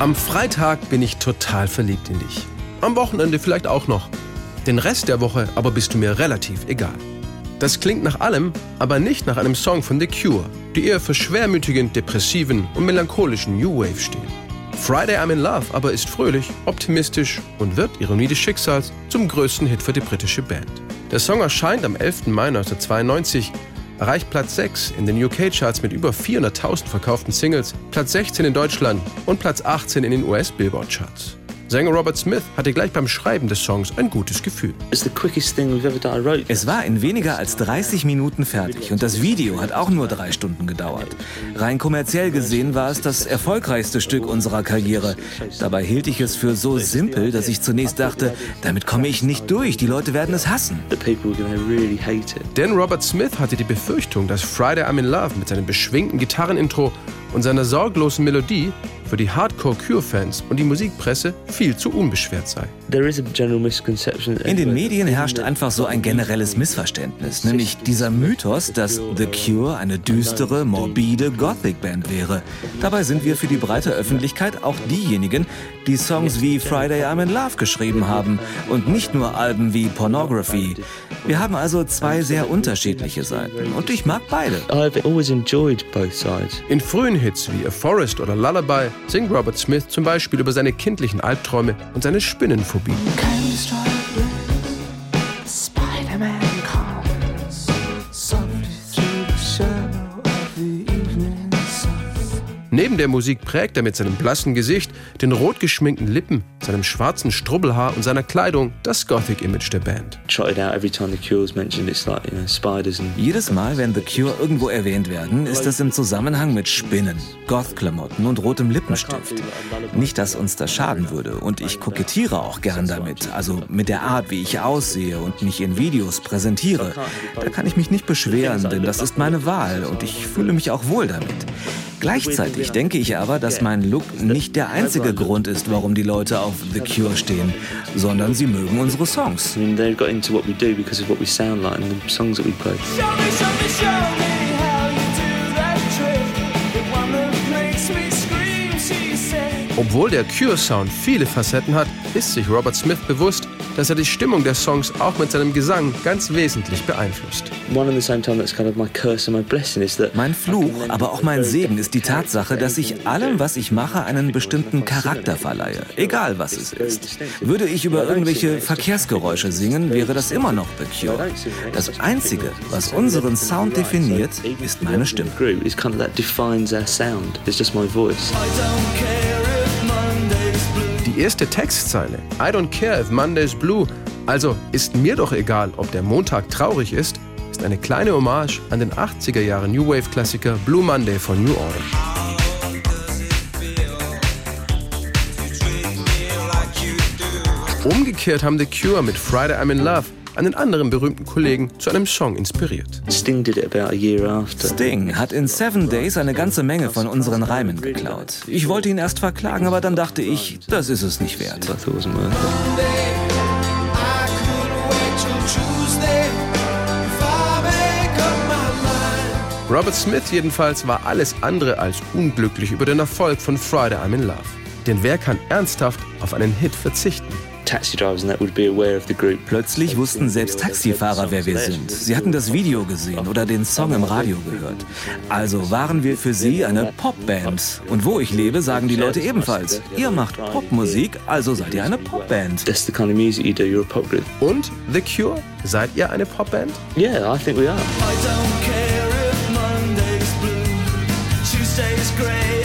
Am Freitag bin ich total verliebt in dich. Am Wochenende vielleicht auch noch. Den Rest der Woche aber bist du mir relativ egal. Das klingt nach allem, aber nicht nach einem Song von The Cure, die eher für schwermütigen, depressiven und melancholischen New Wave stehen. Friday I'm in Love aber ist fröhlich, optimistisch und wird, Ironie des Schicksals, zum größten Hit für die britische Band. Der Song erscheint am 11. Mai 1992 erreicht Platz 6 in den UK-Charts mit über 400.000 verkauften Singles, Platz 16 in Deutschland und Platz 18 in den US-Billboard-Charts. Sänger Robert Smith hatte gleich beim Schreiben des Songs ein gutes Gefühl. Es war in weniger als 30 Minuten fertig und das Video hat auch nur drei Stunden gedauert. Rein kommerziell gesehen war es das erfolgreichste Stück unserer Karriere. Dabei hielt ich es für so simpel, dass ich zunächst dachte, damit komme ich nicht durch, die Leute werden es hassen. Denn Robert Smith hatte die Befürchtung, dass Friday I'm in Love mit seinem beschwingten Gitarrenintro und seiner sorglosen Melodie für die Hardcore-Cure-Fans und die Musikpresse viel zu unbeschwert sei. In den Medien herrscht einfach so ein generelles Missverständnis, nämlich dieser Mythos, dass The Cure eine düstere, morbide Gothic-Band wäre. Dabei sind wir für die breite Öffentlichkeit auch diejenigen, die Songs wie Friday I'm in Love geschrieben haben und nicht nur Alben wie Pornography. Wir haben also zwei sehr unterschiedliche Seiten und ich mag beide. In frühen Hits wie A Forest oder Lullaby singt Robert Smith zum Beispiel über seine kindlichen Albträume und seine Spinnenphobie. Ruby. Der Musik prägt er mit seinem blassen Gesicht, den rot geschminkten Lippen, seinem schwarzen Strubbelhaar und seiner Kleidung das Gothic-Image der Band. Jedes Mal, wenn The Cure irgendwo erwähnt werden, ist das im Zusammenhang mit Spinnen, Goth-Klamotten und rotem Lippenstift. Nicht, dass uns das schaden würde und ich kokettiere auch gern damit, also mit der Art, wie ich aussehe und mich in Videos präsentiere. Da kann ich mich nicht beschweren, denn das ist meine Wahl und ich fühle mich auch wohl damit. Gleichzeitig denke ich aber, dass mein Look nicht der einzige Grund ist, warum die Leute auf The Cure stehen, sondern sie mögen unsere Songs. Obwohl der Cure-Sound viele Facetten hat, ist sich Robert Smith bewusst, dass er die Stimmung der Songs auch mit seinem Gesang ganz wesentlich beeinflusst. Mein Fluch, aber auch mein Segen ist die Tatsache, dass ich allem, was ich mache, einen bestimmten Charakter verleihe, egal was es ist. Würde ich über irgendwelche Verkehrsgeräusche singen, wäre das immer noch The Cure. Das Einzige, was unseren Sound definiert, ist meine Stimme. Die erste Textzeile, I don't care if Monday's blue, also ist mir doch egal, ob der Montag traurig ist, ist eine kleine Hommage an den 80er Jahre New Wave Klassiker Blue Monday von New Order. Umgekehrt haben The Cure mit Friday I'm in Love einen anderen berühmten Kollegen zu einem Song inspiriert. Sting hat in Seven Days eine ganze Menge von unseren Reimen geklaut. Ich wollte ihn erst verklagen, aber dann dachte ich, das ist es nicht wert. Robert Smith jedenfalls war alles andere als unglücklich über den Erfolg von Friday I'm in Love. Denn wer kann ernsthaft auf einen Hit verzichten? Plötzlich wussten selbst Taxifahrer, wer wir sind. Sie hatten das Video gesehen oder den Song im Radio gehört. Also waren wir für sie eine Popband. Und wo ich lebe, sagen die Leute ebenfalls, ihr macht Popmusik, also seid ihr eine Popband. Und The Cure? Seid ihr eine Popband? Yeah, I think we are. Thursday,